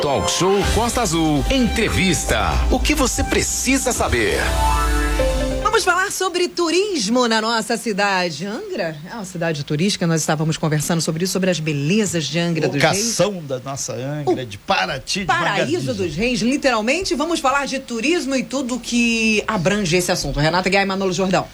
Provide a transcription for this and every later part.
Talk Show Costa Azul. Entrevista. O que você precisa saber? Vamos falar sobre turismo na nossa cidade. Angra é uma cidade turística, nós estávamos conversando sobre isso, sobre as belezas de Angra dos Reis. da nossa Angra, de Paraty, de Paraíso dos Reis, literalmente. Vamos falar de turismo e tudo que abrange esse assunto. Renata Guiar e Manolo Jordão.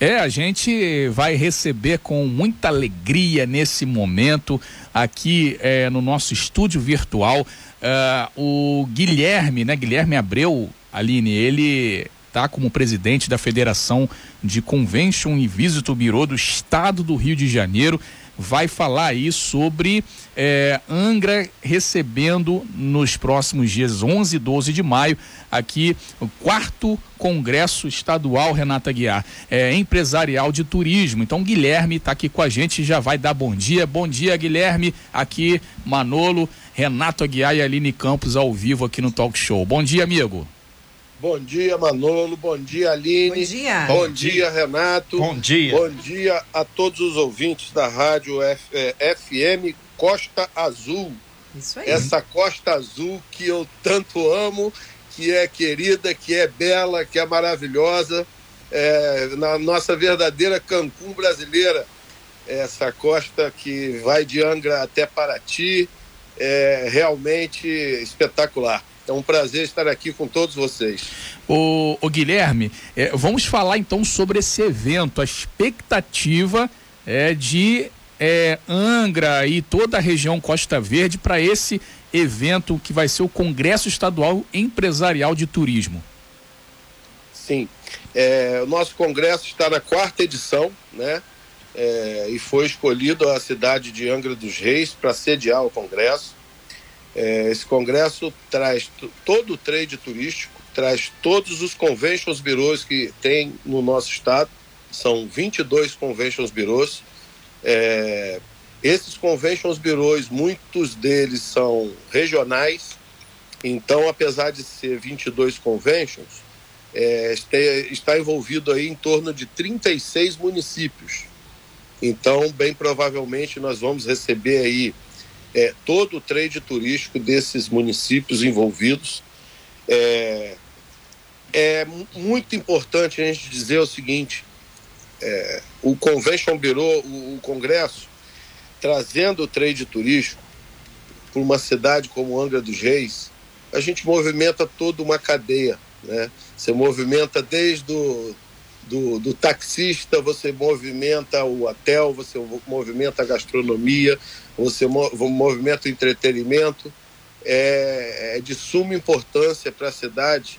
É, a gente vai receber com muita alegria nesse momento aqui é, no nosso estúdio virtual uh, o Guilherme, né? Guilherme Abreu, Aline, ele tá como presidente da Federação de Convention e Visitor Bureau do Estado do Rio de Janeiro vai falar aí sobre é, Angra recebendo nos próximos dias 11 e 12 de maio aqui o quarto Congresso Estadual Renata Guiar, é, empresarial de turismo. Então Guilherme está aqui com a gente, já vai dar bom dia. Bom dia Guilherme, aqui Manolo, Renato Aguiar e Aline Campos ao vivo aqui no Talk Show. Bom dia amigo. Bom dia, Manolo. Bom dia, Aline. Bom dia. Bom dia, Renato. Bom dia. Bom dia a todos os ouvintes da rádio F, é, FM Costa Azul. Isso aí. Essa Costa Azul que eu tanto amo, que é querida, que é bela, que é maravilhosa. É, na nossa verdadeira Cancún brasileira. Essa costa que vai de Angra até Paraty. É realmente espetacular. É um prazer estar aqui com todos vocês. O, o Guilherme, é, vamos falar então sobre esse evento, a expectativa é, de é, Angra e toda a região Costa Verde para esse evento que vai ser o Congresso Estadual Empresarial de Turismo. Sim, é, o nosso congresso está na quarta edição, né? É, e foi escolhido a cidade de Angra dos Reis para sediar o congresso. É, esse congresso traz todo o trade turístico, traz todos os conventions bureaus que tem no nosso estado, são 22 conventions bureaus. É, esses conventions bureaus, muitos deles são regionais, então, apesar de ser 22 conventions, é, está envolvido aí em torno de 36 municípios. Então, bem provavelmente, nós vamos receber aí é, todo o trade turístico desses municípios envolvidos. É, é muito importante a gente dizer o seguinte: é, o Convention Bureau, o, o, Congresso, trazendo o trade turístico para uma cidade como Angra dos Reis, a gente movimenta toda uma cadeia. Né? Você movimenta desde o do, do taxista, você movimenta o hotel, você movimenta a gastronomia, você movimenta o entretenimento. É, é de suma importância para a cidade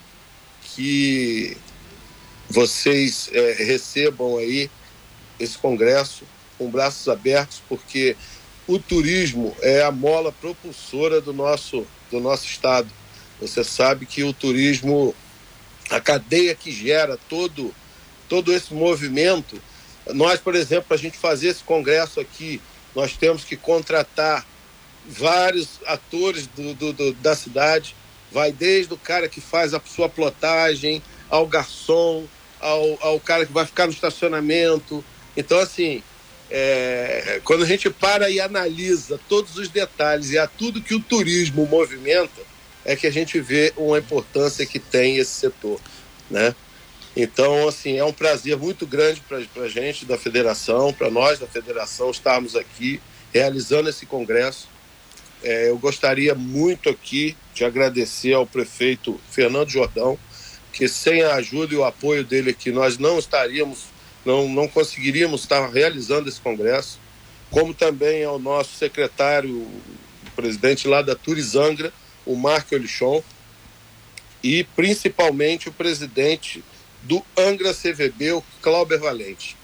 que vocês é, recebam aí esse congresso com braços abertos, porque o turismo é a mola propulsora do nosso, do nosso estado. Você sabe que o turismo, a cadeia que gera todo todo esse movimento. Nós, por exemplo, para a gente fazer esse congresso aqui, nós temos que contratar vários atores do, do, do, da cidade. Vai desde o cara que faz a sua plotagem, ao garçom, ao, ao cara que vai ficar no estacionamento. Então, assim, é, quando a gente para e analisa todos os detalhes e a tudo que o turismo movimenta, é que a gente vê uma importância que tem esse setor, né? Então, assim, é um prazer muito grande para a gente da federação, para nós da federação, estarmos aqui realizando esse congresso. É, eu gostaria muito aqui de agradecer ao prefeito Fernando Jordão, que sem a ajuda e o apoio dele aqui, nós não estaríamos, não, não conseguiríamos estar realizando esse congresso, como também ao nosso secretário, presidente lá da Turizangra, o Marco Elichon, e principalmente o presidente do Angra CVB, o Clauber Valente.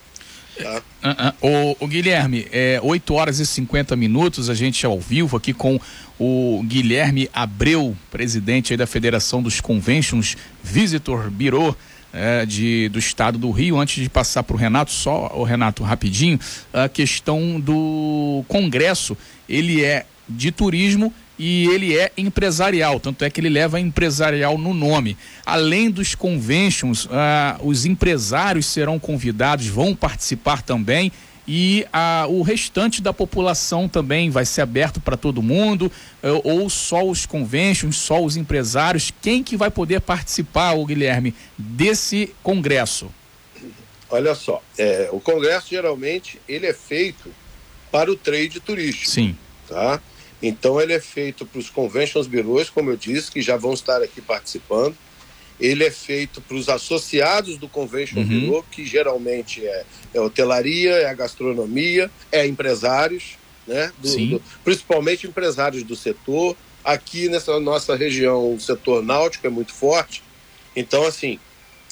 Tá? Uh, uh, o, o, Guilherme, é 8 horas e 50 minutos, a gente é ao vivo aqui com o Guilherme Abreu, presidente da Federação dos Conventions Visitor Bureau. É, de, do estado do Rio, antes de passar para o Renato, só o Renato rapidinho, a questão do Congresso, ele é de turismo e ele é empresarial, tanto é que ele leva empresarial no nome. Além dos conventions, ah, os empresários serão convidados, vão participar também. e a, o restante da população também vai ser aberto para todo mundo é, ou só os conventions, só os empresários? Quem que vai poder participar, o Guilherme, desse congresso? Olha só, é, o congresso geralmente ele é feito para o trade turístico. Sim. Tá? Então ele é feito para os conventions bureaus, como eu disse, que já vão estar aqui participando. Ele é feito para os associados do Convention uhum. Bureau, que geralmente é, é hotelaria, é a gastronomia, é empresários, né? Do, do, principalmente empresários do setor. Aqui nessa nossa região, o setor náutico é muito forte. Então, assim,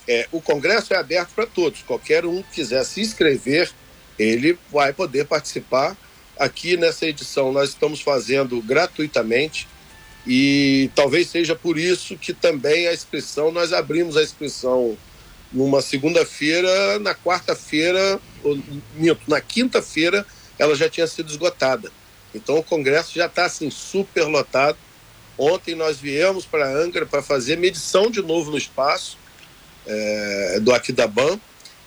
é, o congresso é aberto para todos. Qualquer um que quiser se inscrever, ele vai poder participar. Aqui nessa edição nós estamos fazendo gratuitamente e talvez seja por isso que também a inscrição, nós abrimos a inscrição numa segunda-feira, na quarta-feira, na quinta-feira, ela já tinha sido esgotada. Então o congresso já está assim super lotado. Ontem nós viemos para Angra para fazer medição de novo no espaço é, do Aquidaban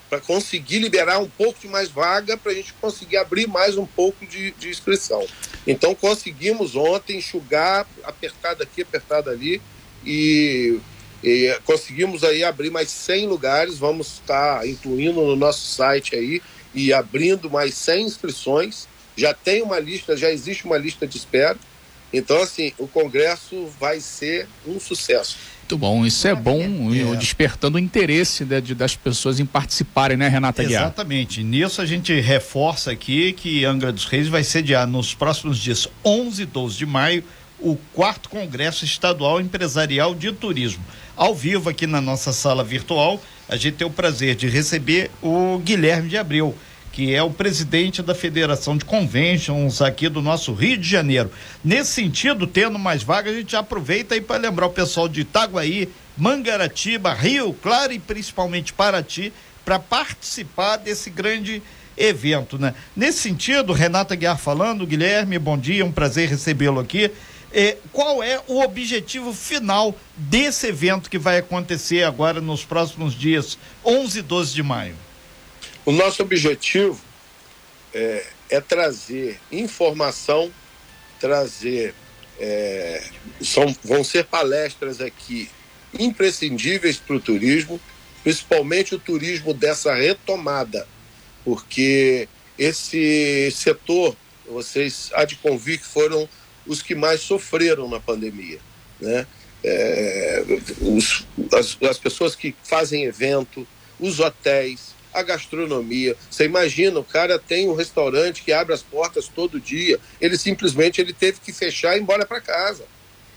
para conseguir liberar um pouco de mais vaga para a gente conseguir abrir mais um pouco de, de, inscrição. Então conseguimos ontem enxugar, apertado aqui, apertado ali, e, e, conseguimos aí abrir mais 100 lugares, vamos estar incluindo no nosso site aí e abrindo mais 100 inscrições. Já tem uma lista, já existe uma lista de espera. Então, assim, o congresso vai ser um sucesso. Muito bom, isso é bom, é. despertando o interesse né, de, das pessoas em participarem, né, Renata Guiar? Exatamente. Nisso a gente reforça aqui que Angra dos Reis vai sediar nos próximos dias 11 e 12 de maio o quarto Congresso Estadual Empresarial de Turismo. Ao vivo aqui na nossa sala virtual, a gente tem o prazer de receber o Guilherme de Abreu que é o presidente da Federação de Conventions aqui do nosso Rio de Janeiro. Nesse sentido, tendo mais vagas, a gente aproveita aí para lembrar o pessoal de Itaguaí, Mangaratiba, Rio Claro e principalmente Paraty para participar desse grande evento, né? Nesse sentido, Renata Guiar falando, Guilherme, bom dia, um prazer recebê-lo aqui. É, qual é o objetivo final desse evento que vai acontecer agora nos próximos dias, 11 e 12 de maio? O nosso objetivo é, é trazer informação, trazer. É, são, vão ser palestras aqui imprescindíveis para o turismo, principalmente o turismo dessa retomada, porque esse setor, vocês há de convir que foram os que mais sofreram na pandemia. Né? É, os, as, as pessoas que fazem evento, os hotéis, a gastronomia. Você imagina, o cara tem um restaurante que abre as portas todo dia, ele simplesmente ele teve que fechar e ir embora para casa.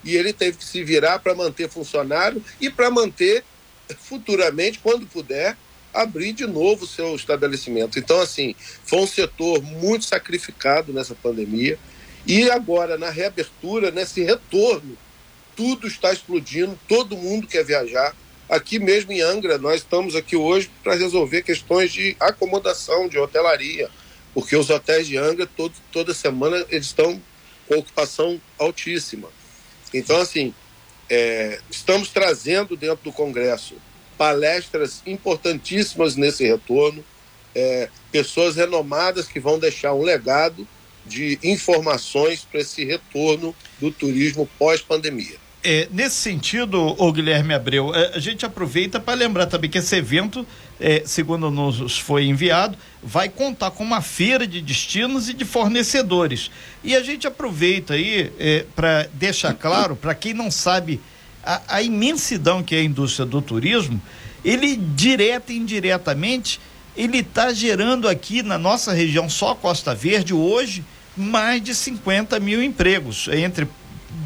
E ele teve que se virar para manter funcionário e para manter futuramente, quando puder, abrir de novo o seu estabelecimento. Então, assim, foi um setor muito sacrificado nessa pandemia. E agora, na reabertura, nesse retorno, tudo está explodindo, todo mundo quer viajar, Aqui mesmo em Angra, nós estamos aqui hoje para resolver questões de acomodação, de hotelaria, porque os hotéis de Angra, todo, toda semana, eles estão com ocupação altíssima. Então, assim, é, estamos trazendo dentro do Congresso palestras importantíssimas nesse retorno, é, pessoas renomadas que vão deixar um legado de informações para esse retorno do turismo pós-pandemia. É, nesse sentido, o Guilherme Abreu, é, a gente aproveita para lembrar também que esse evento, é, segundo nos foi enviado, vai contar com uma feira de destinos e de fornecedores. E a gente aproveita aí é, para deixar claro, para quem não sabe a, a, imensidão que é a indústria do turismo, ele direta e indiretamente, ele está gerando aqui na nossa região, só Costa Verde, hoje, mais de 50 mil empregos entre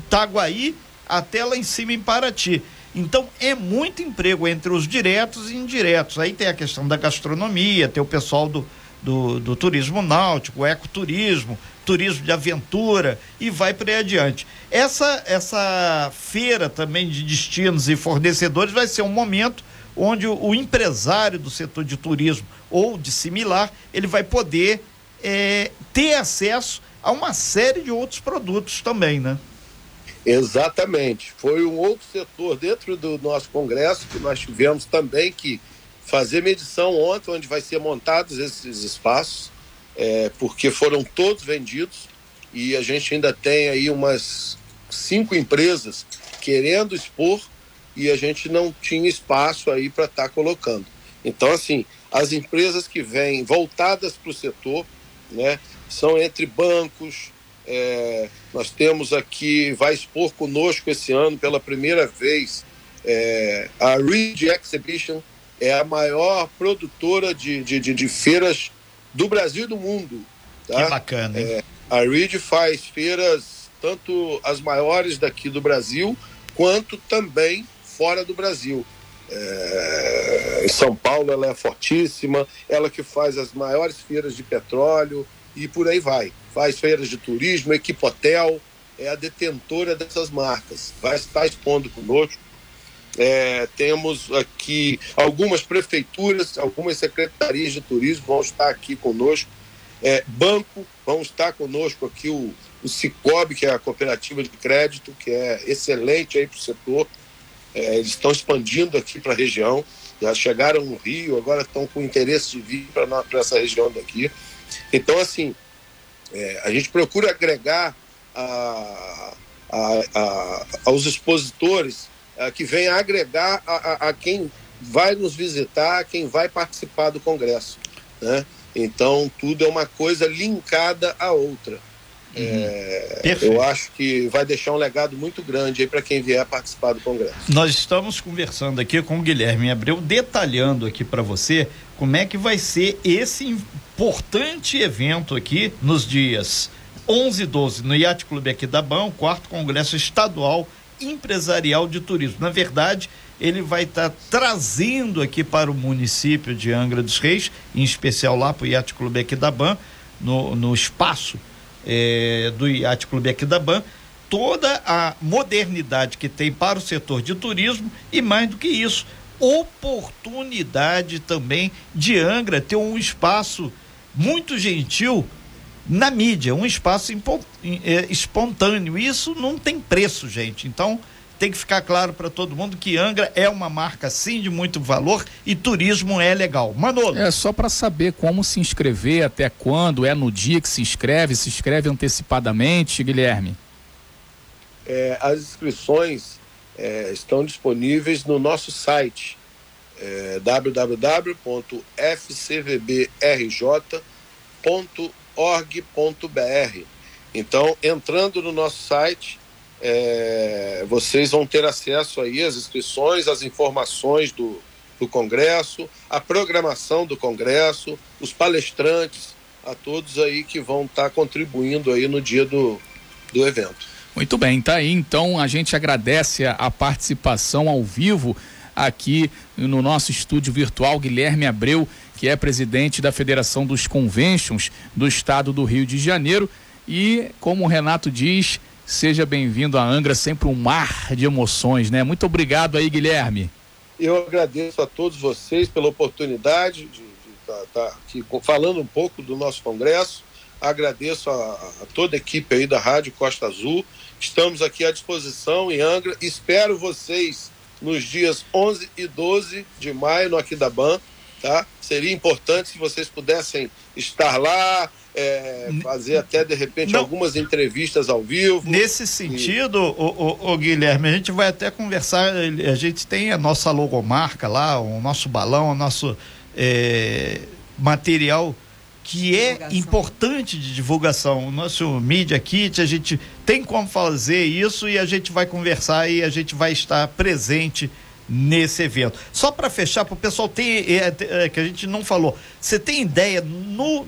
Itaguaí até lá em cima em Paraty. Então é muito emprego entre os diretos e indiretos. Aí tem a questão da gastronomia, tem o pessoal do, do, do turismo náutico, ecoturismo, turismo de aventura e vai por aí adiante. Essa, essa feira também de destinos e fornecedores vai ser um momento onde o, o empresário do setor de turismo ou de similar, ele vai poder é, ter acesso a uma série de outros produtos também, né? Exatamente. Foi um outro setor dentro do nosso congresso que nós tivemos também que fazer medição ontem, onde vai ser montados esses espaços. é, porque foram todos vendidos e a gente ainda tem aí umas cinco empresas querendo expor e a gente não tinha espaço aí para estar tá colocando. Então, assim, as empresas que vêm voltadas para o setor, né, são entre bancos. É, nós temos aqui, vai expor conosco esse ano pela primeira vez é, a Reed Exhibition, é a maior produtora de, de, de, de feiras do Brasil e do mundo. Tá? Que bacana, hein? É, a Reed faz feiras, tanto as maiores daqui do Brasil, quanto também fora do Brasil. É, em São Paulo ela é fortíssima, ela que faz as maiores feiras de petróleo e por aí vai. Faz feiras de turismo, Equipotel, é a detentora dessas marcas. Vai estar expondo conosco. É, temos aqui algumas prefeituras, algumas secretarias de turismo vão estar aqui conosco. É, banco, vão estar conosco aqui o, o que é a cooperativa de crédito, que é excelente aí para o setor. É, eles estão expandindo aqui para a região, já chegaram no Rio, agora estão com interesse de vir para essa região daqui. Então, assim, é, a gente procura agregar a, a, a, aos expositores a, que venham agregar a, quem vai nos visitar, quem vai participar do Congresso. Né? Então, tudo é uma coisa linkada à outra. É, eu acho que vai deixar um legado muito grande aí para quem vier participar do Congresso. Nós estamos conversando aqui com o Guilherme Abreu, detalhando aqui para você como é que vai ser esse importante evento aqui nos dias 11 e 12 no Yacht Clube aqui da BAM, o quarto Congresso Estadual Empresarial de Turismo. Na verdade, ele vai estar tá trazendo aqui para o município de Angra dos Reis, em especial lá para o Yacht Clube aqui da BAM, no, no espaço é, do Iate Clube aqui da Ban, toda a modernidade que tem para o setor de turismo e mais do que isso, oportunidade também de Angra ter um espaço muito gentil na mídia, um espaço é, espontâneo. Isso não tem preço, gente. Então, tem que ficar claro para todo mundo que Angra é uma marca sim de muito valor e turismo é legal. Manolo. É só para saber como se inscrever, até quando, é no dia que se inscreve, se inscreve antecipadamente, Guilherme. É, as inscrições é, estão disponíveis no nosso site é, www.fcvbrj.org.br. Então, entrando no nosso site, é, vocês vão ter acesso aí às inscrições, às informações do, do Congresso, a programação do Congresso, os palestrantes, a todos aí que vão estar tá contribuindo aí no dia do, do evento. Muito bem, tá aí. Então a gente agradece a participação ao vivo aqui no nosso estúdio virtual, Guilherme Abreu, que é presidente da Federação dos Conventions do Estado do Rio de Janeiro. E, como o Renato diz, Seja bem-vindo a Angra, sempre um mar de emoções, né? Muito obrigado aí, Guilherme. Eu agradeço a todos vocês pela oportunidade de estar tá, tá aqui falando um pouco do nosso congresso. Agradeço a, a, toda a equipe aí da Rádio Costa Azul. Estamos aqui à disposição em Angra. Espero vocês nos dias 11 e 12 de maio no Aquidaban, tá? Seria importante se vocês pudessem estar lá, é, fazer até de repente Não. algumas entrevistas ao vivo. Nesse sentido, e... o, o, o, Guilherme, a gente vai até conversar. A gente tem a nossa logomarca lá, o nosso balão, o nosso é, material que é importante de divulgação. O nosso Media Kit, a gente tem como fazer isso e a gente vai conversar e a gente vai estar presente nesse evento. Só para fechar, para o pessoal ter, é, é, que a gente não falou, você tem ideia no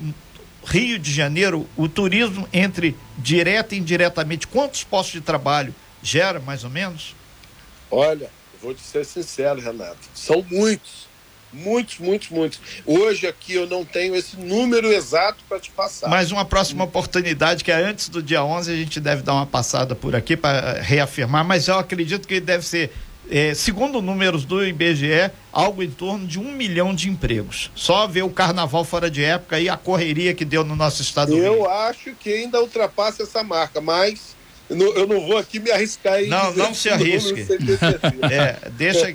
Rio de Janeiro, o turismo entre direto e indiretamente, quantos postos de trabalho gera, mais ou menos? Olha, vou te ser sincero, Renato, são muitos. Muitos, muitos, muitos. Hoje aqui eu não tenho esse número exato para te passar. Mas uma próxima oportunidade, que é antes do dia 11, a gente deve dar uma passada por aqui para reafirmar, mas eu acredito que deve ser é, segundo números do IBGE, algo em torno de um milhão de empregos. Só ver o carnaval fora de época e a correria que deu no nosso estado. Eu acho que ainda ultrapassa essa marca, mas eu não vou aqui me arriscar em Não, não se arrisque. é, deixa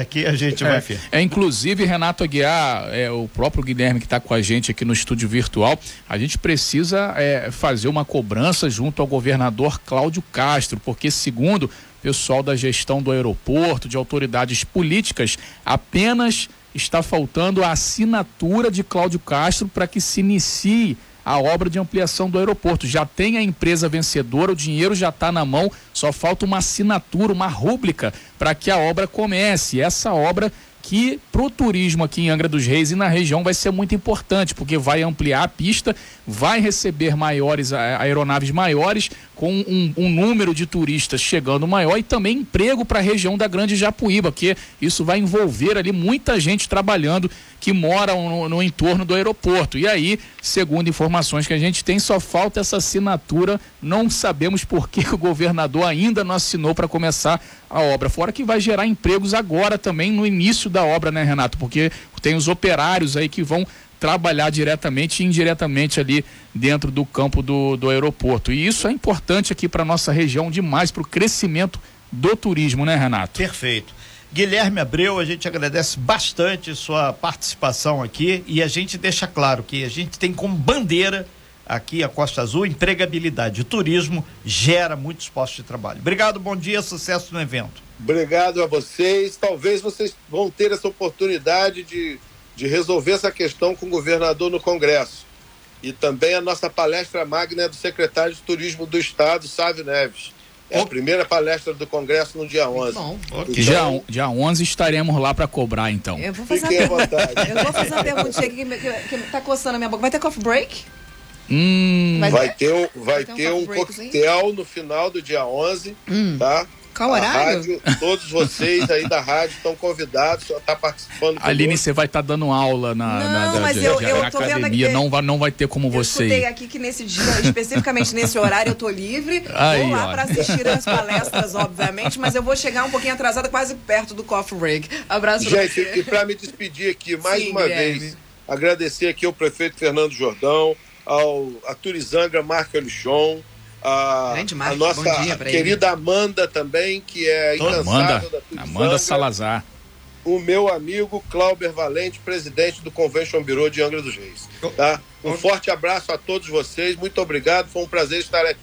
aqui a gente vai ver. É, inclusive, Renato Aguiar, é, o próprio Guilherme que está com a gente aqui no estúdio virtual, a gente precisa é, fazer uma cobrança junto ao governador Cláudio Castro, porque segundo pessoal da gestão do aeroporto, de autoridades políticas, apenas está faltando a assinatura de Cláudio Castro para que se inicie a obra de ampliação do aeroporto. Já tem a empresa vencedora, o dinheiro já está na mão, só falta uma assinatura, uma rúbrica para que a obra comece. Essa obra que para o turismo aqui em Angra dos Reis e na região vai ser muito importante, porque vai ampliar a pista, vai receber maiores aeronaves maiores, com um, um número de turistas chegando maior e também emprego para a região da Grande Japuíba, porque isso vai envolver ali muita gente trabalhando que mora no, no entorno do aeroporto. E aí, segundo informações que a gente tem, só falta essa assinatura. Não sabemos por que o governador ainda não assinou para começar a obra. Fora que vai gerar empregos agora também no início da obra, né, Renato? Porque tem os operários aí que vão trabalhar diretamente e indiretamente ali dentro do campo do, do aeroporto. E isso é importante aqui para nossa região demais, para o crescimento do turismo, né, Renato? Perfeito. Guilherme Abreu, a gente agradece bastante sua participação aqui e a gente deixa claro que a gente tem como bandeira aqui a Costa Azul empregabilidade. O turismo gera muitos postos de trabalho. Obrigado, bom dia, sucesso no evento. Obrigado a vocês. Talvez vocês vão ter essa oportunidade de, de resolver essa questão com o governador no Congresso. E também a nossa palestra magna é do secretário de Turismo do Estado, Sávio Neves. É a primeira palestra do Congresso no dia 11. Bom. Então, dia, dia 11 estaremos lá para cobrar, então. Eu vou fazer Fiquem à vontade. Eu vou fazer uma perguntinha aqui que, que, que tá coçando a minha boca. Vai ter coffee break? Hum. Vai, vai, ter, um, vai, vai ter um, um coquetel no final do dia 11, hum. tá? Qual horário? Rádio, todos vocês aí da rádio estão convidados, só tá participando. Aline, você vai estar tá dando aula na, não, na, mas eu, eu na academia, não vai, não vai ter como eu você. Eu escutei aqui que nesse dia, especificamente nesse horário, eu tô livre. Aí, vou lá para assistir as palestras, obviamente, mas eu vou chegar um pouquinho atrasada, quase perto do coffee break. Abraço Gente, e para me despedir aqui, mais Sim, uma Guilherme. vez, agradecer aqui ao prefeito Fernando Jordão, ao a Turizangra Marco a, a nossa querida ele. Amanda também, que é incansável Amanda, da Amanda Salazar. O meu amigo Clauber Valente, presidente do Convention Bureau de Angra dos Reis. Tá? Um forte abraço a todos vocês, muito obrigado, foi um prazer estar aqui.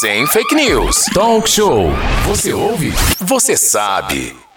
Sem fake news. Talk show. Você ouve? Você sabe.